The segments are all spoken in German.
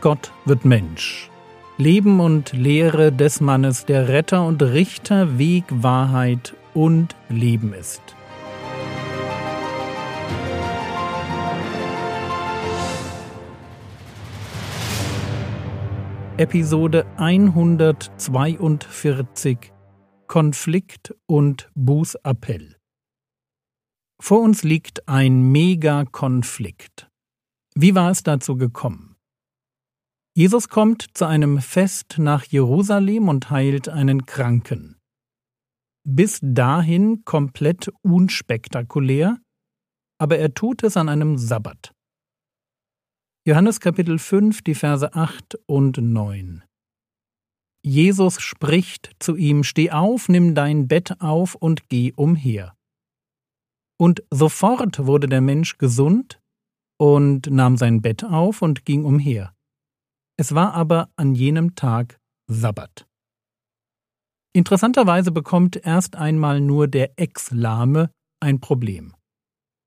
Gott wird Mensch. Leben und Lehre des Mannes, der Retter und Richter, Weg, Wahrheit und Leben ist. Episode 142 Konflikt und Bußappell. Vor uns liegt ein Megakonflikt. Wie war es dazu gekommen? Jesus kommt zu einem Fest nach Jerusalem und heilt einen Kranken. Bis dahin komplett unspektakulär, aber er tut es an einem Sabbat. Johannes Kapitel 5, die Verse 8 und 9. Jesus spricht zu ihm, Steh auf, nimm dein Bett auf und geh umher. Und sofort wurde der Mensch gesund und nahm sein Bett auf und ging umher. Es war aber an jenem Tag Sabbat. Interessanterweise bekommt erst einmal nur der Ex-Lahme ein Problem.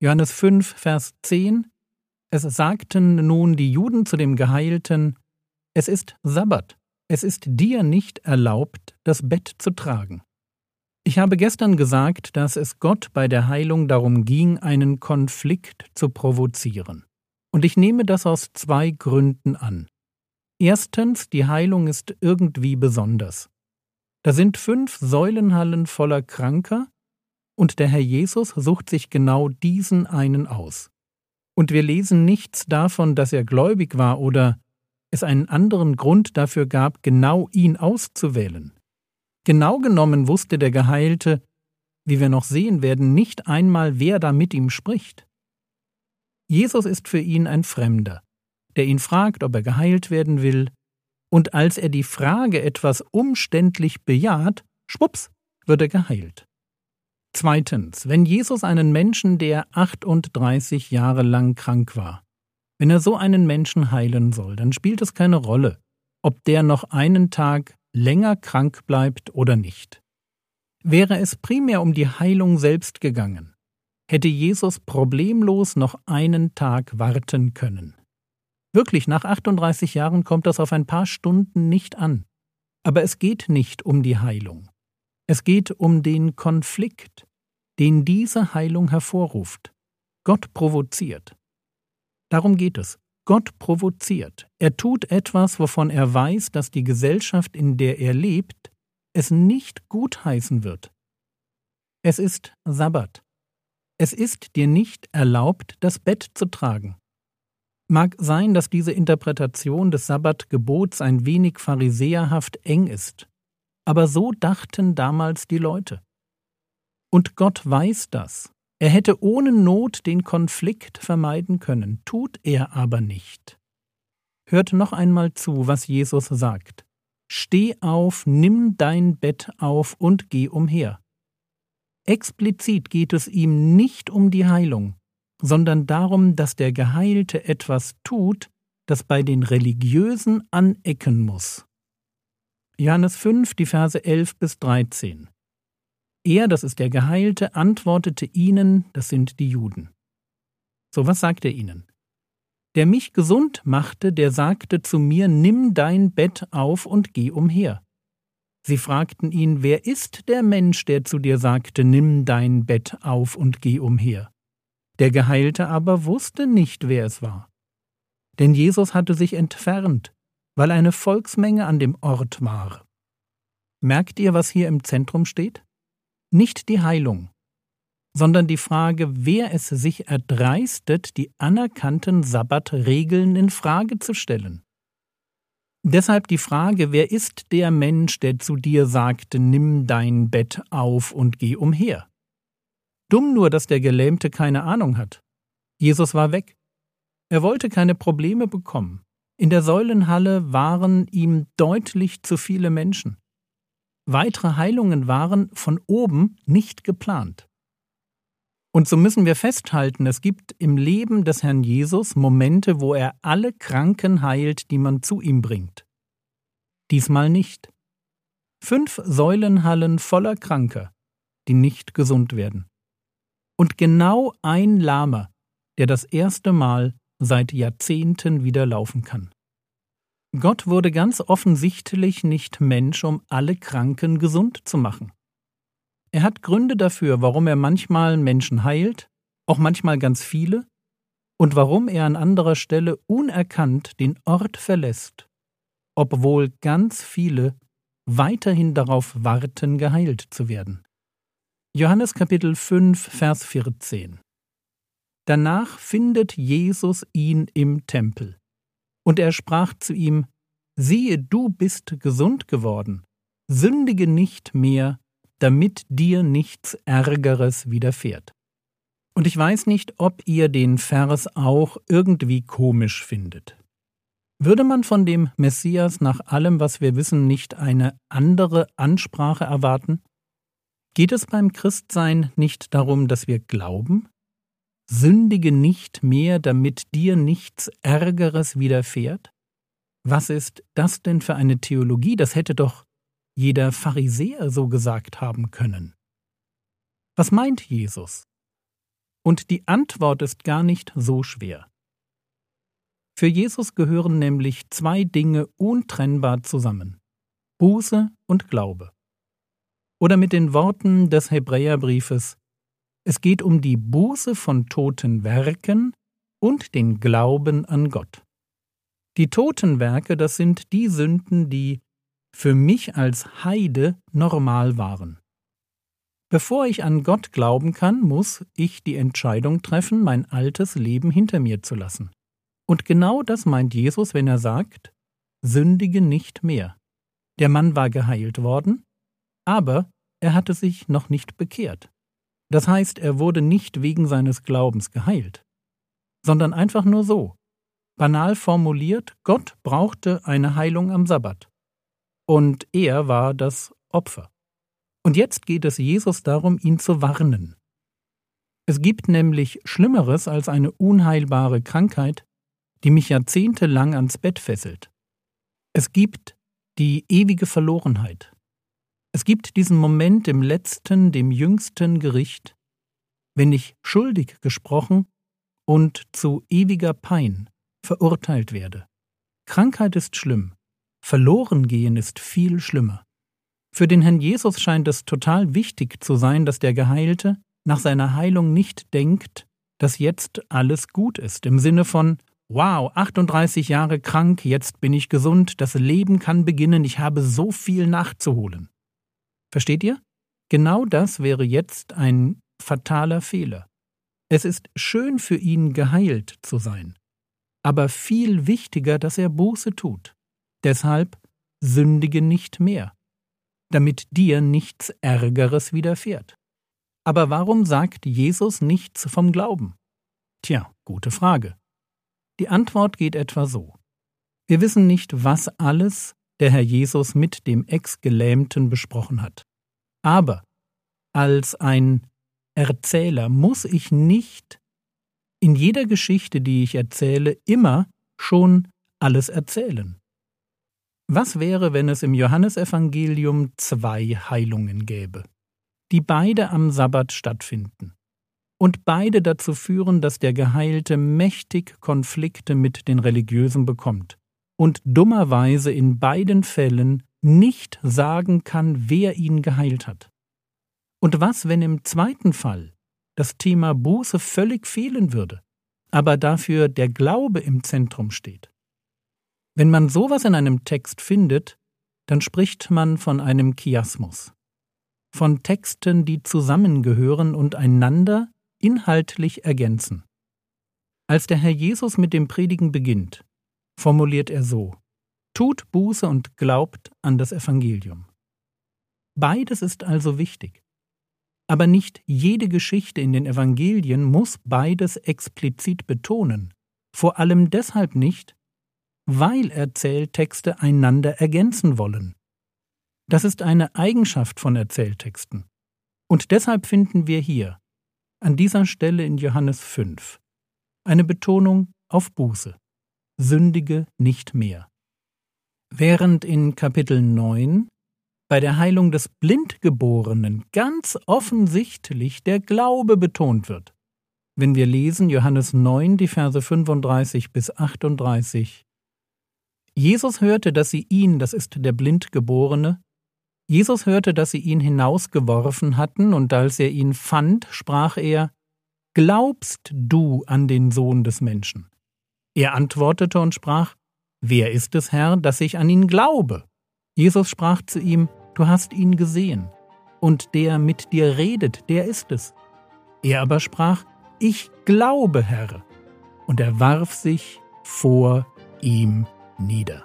Johannes 5, Vers 10 Es sagten nun die Juden zu dem Geheilten, es ist Sabbat, es ist dir nicht erlaubt, das Bett zu tragen. Ich habe gestern gesagt, dass es Gott bei der Heilung darum ging, einen Konflikt zu provozieren. Und ich nehme das aus zwei Gründen an. Erstens, die Heilung ist irgendwie besonders. Da sind fünf Säulenhallen voller Kranker, und der Herr Jesus sucht sich genau diesen einen aus. Und wir lesen nichts davon, dass er gläubig war oder es einen anderen Grund dafür gab, genau ihn auszuwählen. Genau genommen wusste der Geheilte, wie wir noch sehen werden, nicht einmal, wer da mit ihm spricht. Jesus ist für ihn ein Fremder der ihn fragt, ob er geheilt werden will, und als er die Frage etwas umständlich bejaht, schwupps, wird er geheilt. Zweitens, wenn Jesus einen Menschen, der 38 Jahre lang krank war, wenn er so einen Menschen heilen soll, dann spielt es keine Rolle, ob der noch einen Tag länger krank bleibt oder nicht. Wäre es primär um die Heilung selbst gegangen, hätte Jesus problemlos noch einen Tag warten können. Wirklich, nach 38 Jahren kommt das auf ein paar Stunden nicht an. Aber es geht nicht um die Heilung. Es geht um den Konflikt, den diese Heilung hervorruft. Gott provoziert. Darum geht es. Gott provoziert. Er tut etwas, wovon er weiß, dass die Gesellschaft, in der er lebt, es nicht gutheißen wird. Es ist Sabbat. Es ist dir nicht erlaubt, das Bett zu tragen. Mag sein, dass diese Interpretation des Sabbatgebots ein wenig pharisäerhaft eng ist, aber so dachten damals die Leute. Und Gott weiß das. Er hätte ohne Not den Konflikt vermeiden können, tut er aber nicht. Hört noch einmal zu, was Jesus sagt. Steh auf, nimm dein Bett auf und geh umher. Explizit geht es ihm nicht um die Heilung, sondern darum, dass der Geheilte etwas tut, das bei den Religiösen anecken muss. Johannes 5, die Verse 11 bis 13. Er, das ist der Geheilte, antwortete ihnen, das sind die Juden. So was sagt er ihnen? Der mich gesund machte, der sagte zu mir, nimm dein Bett auf und geh umher. Sie fragten ihn, wer ist der Mensch, der zu dir sagte, nimm dein Bett auf und geh umher? Der Geheilte aber wusste nicht, wer es war. Denn Jesus hatte sich entfernt, weil eine Volksmenge an dem Ort war. Merkt ihr, was hier im Zentrum steht? Nicht die Heilung, sondern die Frage, wer es sich erdreistet, die anerkannten Sabbatregeln in Frage zu stellen. Deshalb die Frage, wer ist der Mensch, der zu dir sagte, nimm dein Bett auf und geh umher? Dumm nur, dass der Gelähmte keine Ahnung hat. Jesus war weg. Er wollte keine Probleme bekommen. In der Säulenhalle waren ihm deutlich zu viele Menschen. Weitere Heilungen waren von oben nicht geplant. Und so müssen wir festhalten, es gibt im Leben des Herrn Jesus Momente, wo er alle Kranken heilt, die man zu ihm bringt. Diesmal nicht. Fünf Säulenhallen voller Kranker, die nicht gesund werden und genau ein Lahmer, der das erste Mal seit Jahrzehnten wieder laufen kann. Gott wurde ganz offensichtlich nicht Mensch, um alle Kranken gesund zu machen. Er hat Gründe dafür, warum er manchmal Menschen heilt, auch manchmal ganz viele, und warum er an anderer Stelle unerkannt den Ort verlässt, obwohl ganz viele weiterhin darauf warten, geheilt zu werden. Johannes Kapitel 5, Vers 14 Danach findet Jesus ihn im Tempel. Und er sprach zu ihm, Siehe, du bist gesund geworden, sündige nicht mehr, damit dir nichts Ärgeres widerfährt. Und ich weiß nicht, ob ihr den Vers auch irgendwie komisch findet. Würde man von dem Messias nach allem, was wir wissen, nicht eine andere Ansprache erwarten? Geht es beim Christsein nicht darum, dass wir glauben? Sündige nicht mehr, damit dir nichts Ärgeres widerfährt? Was ist das denn für eine Theologie? Das hätte doch jeder Pharisäer so gesagt haben können. Was meint Jesus? Und die Antwort ist gar nicht so schwer. Für Jesus gehören nämlich zwei Dinge untrennbar zusammen Buße und Glaube. Oder mit den Worten des Hebräerbriefes Es geht um die Buße von toten Werken und den Glauben an Gott. Die toten Werke, das sind die Sünden, die für mich als Heide normal waren. Bevor ich an Gott glauben kann, muss ich die Entscheidung treffen, mein altes Leben hinter mir zu lassen. Und genau das meint Jesus, wenn er sagt, sündige nicht mehr. Der Mann war geheilt worden, aber er hatte sich noch nicht bekehrt. Das heißt, er wurde nicht wegen seines Glaubens geheilt, sondern einfach nur so. Banal formuliert, Gott brauchte eine Heilung am Sabbat. Und er war das Opfer. Und jetzt geht es Jesus darum, ihn zu warnen. Es gibt nämlich Schlimmeres als eine unheilbare Krankheit, die mich jahrzehntelang ans Bett fesselt. Es gibt die ewige Verlorenheit. Es gibt diesen Moment im letzten, dem jüngsten Gericht, wenn ich schuldig gesprochen und zu ewiger Pein verurteilt werde. Krankheit ist schlimm, Verlorengehen ist viel schlimmer. Für den Herrn Jesus scheint es total wichtig zu sein, dass der Geheilte nach seiner Heilung nicht denkt, dass jetzt alles gut ist, im Sinne von Wow, 38 Jahre krank, jetzt bin ich gesund, das Leben kann beginnen, ich habe so viel nachzuholen. Versteht ihr? Genau das wäre jetzt ein fataler Fehler. Es ist schön für ihn geheilt zu sein, aber viel wichtiger, dass er Buße tut. Deshalb sündige nicht mehr damit dir nichts Ärgeres widerfährt. Aber warum sagt Jesus nichts vom Glauben? Tja, gute Frage. Die Antwort geht etwa so. Wir wissen nicht, was alles der Herr Jesus mit dem Ex-Gelähmten besprochen hat. Aber als ein Erzähler muss ich nicht in jeder Geschichte, die ich erzähle, immer schon alles erzählen. Was wäre, wenn es im Johannesevangelium zwei Heilungen gäbe, die beide am Sabbat stattfinden und beide dazu führen, dass der Geheilte mächtig Konflikte mit den Religiösen bekommt und dummerweise in beiden Fällen nicht sagen kann, wer ihn geheilt hat? Und was, wenn im zweiten Fall das Thema Buße völlig fehlen würde, aber dafür der Glaube im Zentrum steht? Wenn man sowas in einem Text findet, dann spricht man von einem Chiasmus, von Texten, die zusammengehören und einander inhaltlich ergänzen. Als der Herr Jesus mit dem Predigen beginnt, formuliert er so Tut Buße und glaubt an das Evangelium. Beides ist also wichtig. Aber nicht jede Geschichte in den Evangelien muss beides explizit betonen, vor allem deshalb nicht, weil Erzähltexte einander ergänzen wollen. Das ist eine Eigenschaft von Erzähltexten. Und deshalb finden wir hier, an dieser Stelle in Johannes 5, eine Betonung auf Buße. Sündige nicht mehr. Während in Kapitel 9 bei der Heilung des Blindgeborenen ganz offensichtlich der Glaube betont wird. Wenn wir lesen Johannes 9, die Verse 35 bis 38, Jesus hörte, dass sie ihn, das ist der Blindgeborene, Jesus hörte, dass sie ihn hinausgeworfen hatten, und als er ihn fand, sprach er, Glaubst du an den Sohn des Menschen? Er antwortete und sprach, Wer ist es, Herr, dass ich an ihn glaube? Jesus sprach zu ihm, Du hast ihn gesehen, und der mit dir redet, der ist es. Er aber sprach, Ich glaube, Herr, und er warf sich vor ihm nieder.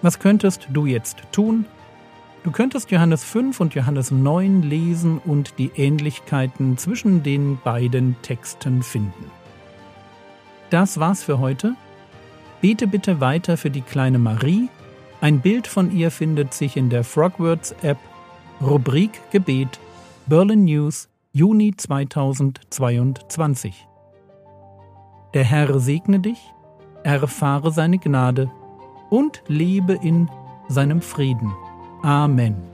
Was könntest du jetzt tun? Du könntest Johannes 5 und Johannes 9 lesen und die Ähnlichkeiten zwischen den beiden Texten finden. Das war's für heute. Bete bitte weiter für die kleine Marie. Ein Bild von ihr findet sich in der Frogwords App, Rubrik Gebet, Berlin News, Juni 2022. Der Herr segne dich, erfahre seine Gnade und lebe in seinem Frieden. Amen.